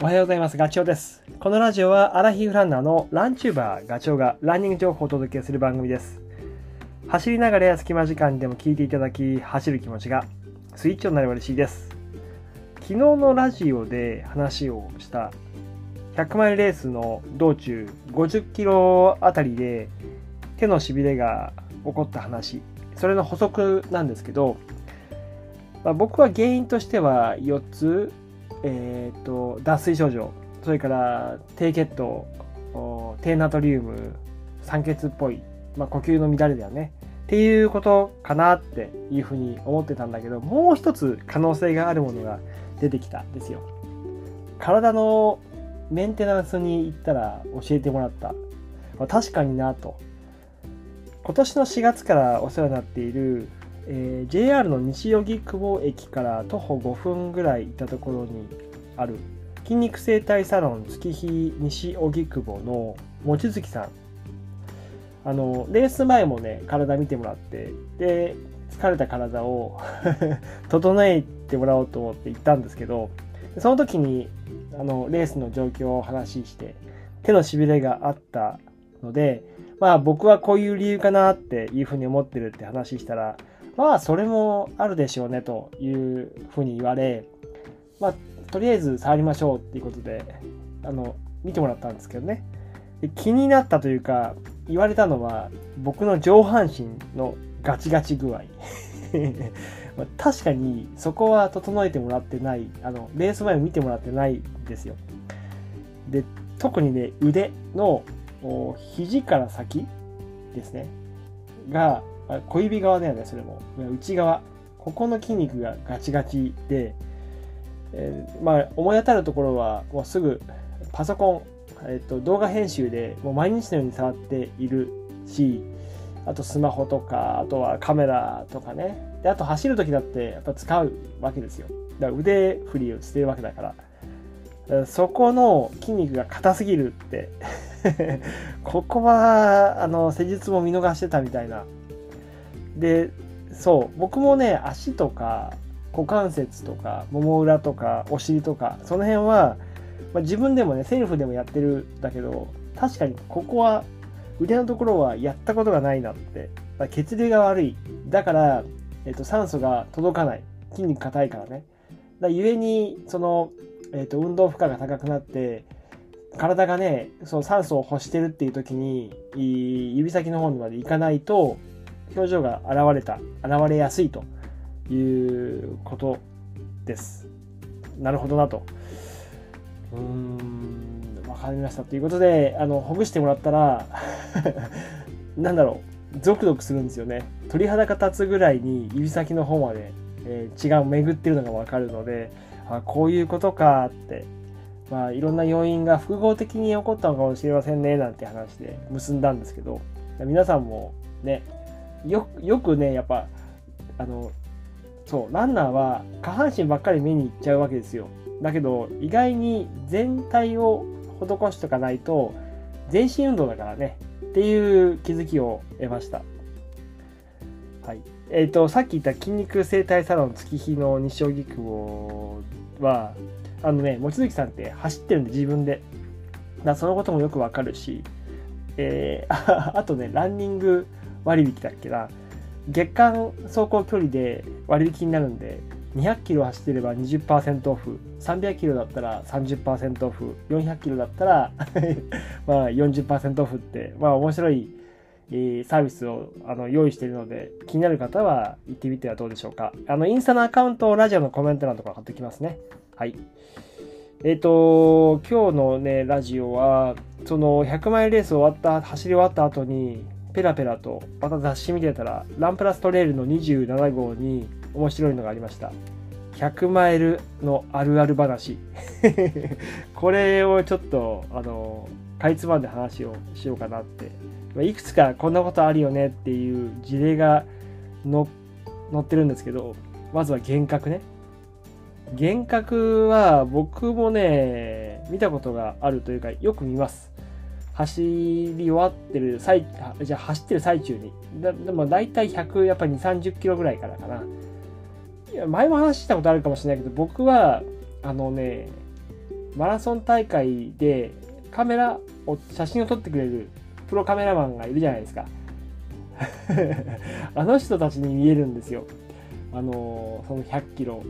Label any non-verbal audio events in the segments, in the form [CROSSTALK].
おはようございます。ガチョウです。このラジオはアラヒフランナーのランチューバーガチョウがランニング情報をお届けする番組です。走りながらや隙間時間でも聞いていただき、走る気持ちがスイッチになれば嬉しいです。昨日のラジオで話をした100マイルレースの道中50キロあたりで手のしびれが起こった話、それの補足なんですけど、まあ、僕は原因としては4つえー、と脱水症状。それから低血糖。低ナトリウム。酸欠っぽい、まあ、呼吸の乱れだよね。っていうことかなっていうふうに思ってたんだけどもう一つ可能性があるものが出てきたんですよ。体のメンテナンスに行ったら教えてもらった、まあ、確かになと。今年の4月からお世話になっているえー、JR の西荻窪駅から徒歩5分ぐらい行ったところにある筋肉整体サロン月日西荻窪の望月さん。あのレース前もね体見てもらってで疲れた体を [LAUGHS] 整えてもらおうと思って行ったんですけどその時にあのレースの状況を話して手のしびれがあったのでまあ僕はこういう理由かなっていうふうに思ってるって話したらまあそれもあるでしょうねというふうに言われ、まあとりあえず触りましょうっていうことで、あの、見てもらったんですけどね。で気になったというか、言われたのは僕の上半身のガチガチ具合。[LAUGHS] 確かにそこは整えてもらってない、あの、レース前を見てもらってないんですよ。で、特にね、腕の肘から先ですね。が、小指側だよね、それも。内側。ここの筋肉がガチガチで、えー、まあ、思い当たるところは、もうすぐパソコン、え、ー、と、動画編集でもう毎日のように触っているし、あとスマホとか、あとはカメラとかね。で、あと走る時だってやっぱ使うわけですよ。だから腕振りをしてるわけだから。からそこの筋肉が硬すぎるって [LAUGHS] ここは、あの、施術も見逃してたみたいなでそう僕もね足とか股関節とかもも裏とかお尻とかその辺は、まあ、自分でもねセルフでもやってるんだけど確かにここは腕のところはやったことがないなって、まあ、血流が悪い。だから、えっと、酸素が届かない。筋肉硬いからね。だゆえにその、えっと、運動負荷が高くなって体がねその酸素を欲してるっていう時に指先の方にまで行かないと表情が現れた、現れやすいということです。なるほどなと。うーん、わかりました。ということで、あの、ほぐしてもらったら [LAUGHS] なんだろう、ゾクゾクするんですよね。鳥肌が立つぐらいに指先の方まで、えー、血が巡ってるのがわかるので、あ、こういうことかって、まあ、いろんな要因が複合的に起こったのかもしれませんね、なんて話で結んだんですけど、皆さんもね、よよくねやっぱあのそうランナーは下半身ばっかり目にいっちゃうわけですよ。だけど意外に全体を施しとかないと全身運動だからねっていう気づきを得ました。はい。えっ、ー、とさっき言った筋肉整体サロン月日の西荻窪はあのね望月さんって走ってるんで自分で。だそのこともよくわかるしえー、[LAUGHS] あとねランニング割引だっけな。月間走行距離で割引になるんで200キロ走ってれば20%オフ。300キロだったら30%オフ。400キロだったら [LAUGHS] まあ40%オフってまあ面白いサービスをあの用意しているので気になる方は行ってみてはどうでしょうか。あのインスタのアカウントをラジオのコメント欄とか貼っておきますね。はい。えっ、ー、と今日のねラジオはその100マイルレース終わった走り終わった後にペラペラとまた雑誌見てたらランプラストレールの27号に面白いのがありました。100マイルのあるある話。[LAUGHS] これをちょっとあのかいつまんで話をしようかなって。いくつかこんなことあるよねっていう事例が載ってるんですけどまずは幻覚ね。幻覚は僕もね見たことがあるというかよく見ます。走り終わってる最、じゃ走ってる最中に。だでも大体100、やっぱり2、30キロぐらいからかな。いや、前も話したことあるかもしれないけど、僕は、あのね、マラソン大会でカメラを写真を撮ってくれるプロカメラマンがいるじゃないですか [LAUGHS] あの人たちに見えるんですよあのその100キロ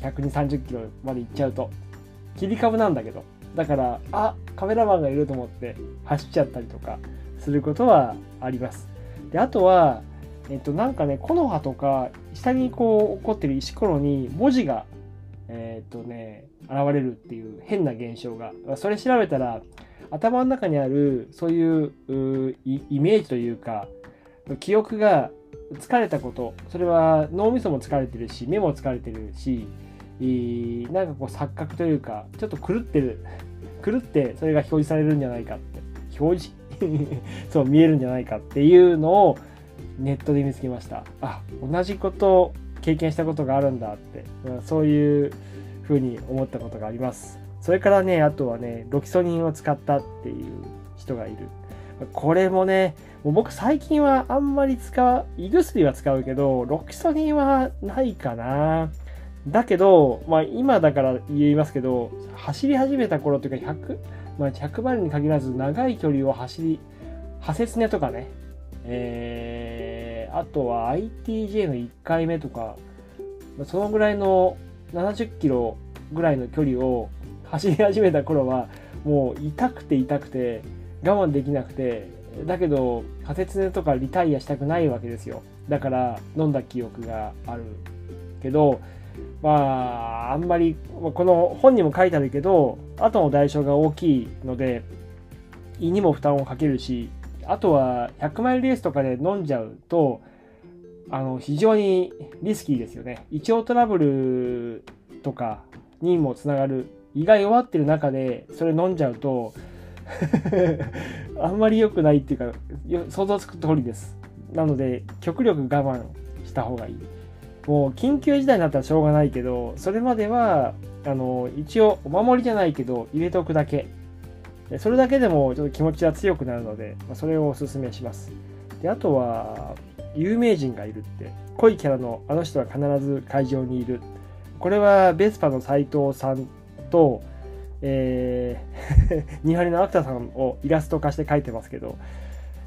12030キロまで行っちゃうと切り株なんだけどだからあカメラマンがいると思って走っちゃったりとかすることはあります。であとはえっとなんかね木の葉とか下にこう起こってる石ころに文字がえっとね現れるっていう変な現象がそれ調べたら頭の中にあるそういうイメージというか記憶が疲れたことそれは脳みそも疲れてるし目も疲れてるしなんかこう錯覚というかちょっと狂ってる狂ってそれが表示されるんじゃないかって。表示？[LAUGHS] そう見えるんじゃないかっていうのをネットで見つけました。あ同じこと経験したことがあるんだって。そういうふうに思ったことがあります。それからねあとはねロキソニンを使ったっていう人がいる。これもねもう僕最近はあんまり使う胃薬は使うけどロキソニンはないかな。だけど、まあ、今だから言いますけど走り始めた頃というか100、まあ、100マイルに限らず長い距離を走り派切ねとかねえー、あとは ITJ の1回目とかそのぐらいの70キロぐらいの距離を走り始めた頃はもう痛くて痛くて我慢できなくてだけど仮説ねとかリタイアしたくないわけですよ。だから飲んだ記憶があるけどまああんまりこの本にも書いてあるけど後の代償が大きいので胃にも負担をかけるしあとは100マイルレースとかで飲んじゃうとあの非常にリスキーですよね。胃腸トラブルとかにもつながる。胃が弱ってる中でそれ飲んじゃうと [LAUGHS] あんまり良くないっていうか想像つく通りです。なので極力我慢した方がいい。もう緊急事態になったらしょうがないけどそれまではあの一応お守りじゃないけど入れておくだけ。それだけでもちょっと気持ちは強くなるので、まそれをおすすめします。であとは有名人がいるって。濃いキャラのあの人は必ず会場にいる。これはベスパの斎藤さんとえー、ニハリのアクタさんをイラスト化して書いてますけど、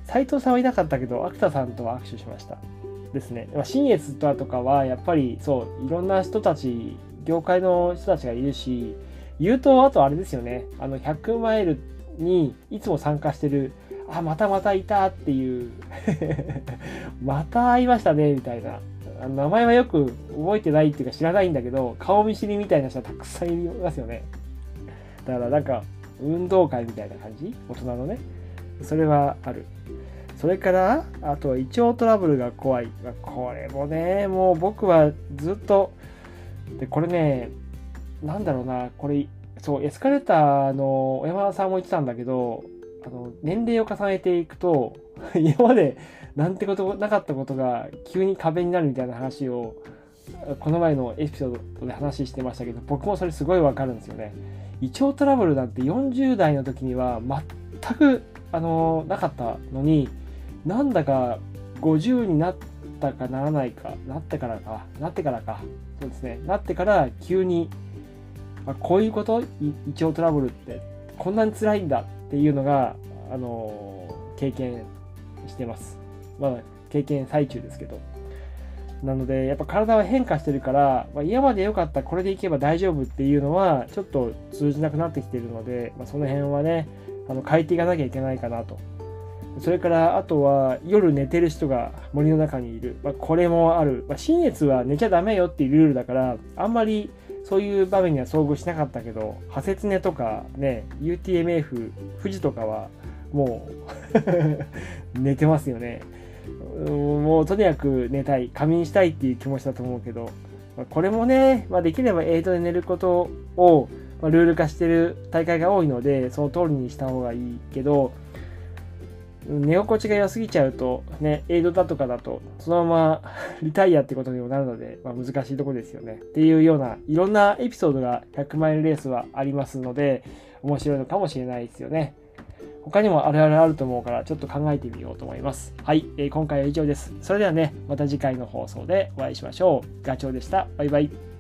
斎藤さんはいなかったけど、アクタさんとは握手しました。ですね。新越とかは、やっぱりそう、いろんな人たち、業界の人たちがいるし、言うと、あとあれですよね。あの、100マイルにいつも参加してる、あ、またまたいたっていう [LAUGHS] また会いましたね、みたいな。名前はよく覚えてないっていうか知らないんだけど、顔見知りみたいな人はたくさんいますよね。だからなんか運動会みたいな感じ？大人のねそれはあるそれからあとは胃腸トラブルが怖いこれもねもう僕はずっとでこれねなんだろうなこれそうエスカレーターの小山田さんも言ってたんだけどあの年齢を重ねていくと [LAUGHS] 今までなんてことなかったことが急に壁になるみたいな話をこの前のエピソードで話してましたけど僕もそれすごいわかるんですよね。胃腸トラブルなんて40代の時には全くあのなかったのになんだか50になったかならないかなってからかなってからか。そうですね。なってから急に、まあ、こういうこと？胃腸トラブルってこんなに辛いんだっていうのがあの経験してます。まだ経験最中ですけど。なので、やっぱ体は変化してるから、まあ、今まで良かった、これでいけば大丈夫っていうのは、ちょっと通じなくなってきてるので、まあ、その辺はね、あの変えていかなきゃいけないかなと。それから、あとは、夜寝てる人が森の中にいる。まあ、これもある。まあ、新越は寝ちゃダメよっていうルールだから、あんまりそういう場面には遭遇しなかったけど、派切寝とかね、UTMF、富士とかは、もう [LAUGHS] 寝てますよね。もうとにかく寝たい、仮眠したいっていう気持ちだと思うけど、まこれもね、まあ、できれば8で寝ることを、まルール化してる大会が多いので、その通りにした方がいいけど、寝心地が良すぎちゃうと、ね、エイドだとかだと、そのまま [LAUGHS] リタイアってことにもなるので、まあ、難しいとこですよね。っていうような、いろんなエピソードが100マイルレースはありますので、面白いのかもしれないですよね。他にもあるあるあると思うからちょっと考えてみようと思います。はい、えー、今回は以上です。それではね、また次回の放送でお会いしましょう。ガチョウでした。バイバイ。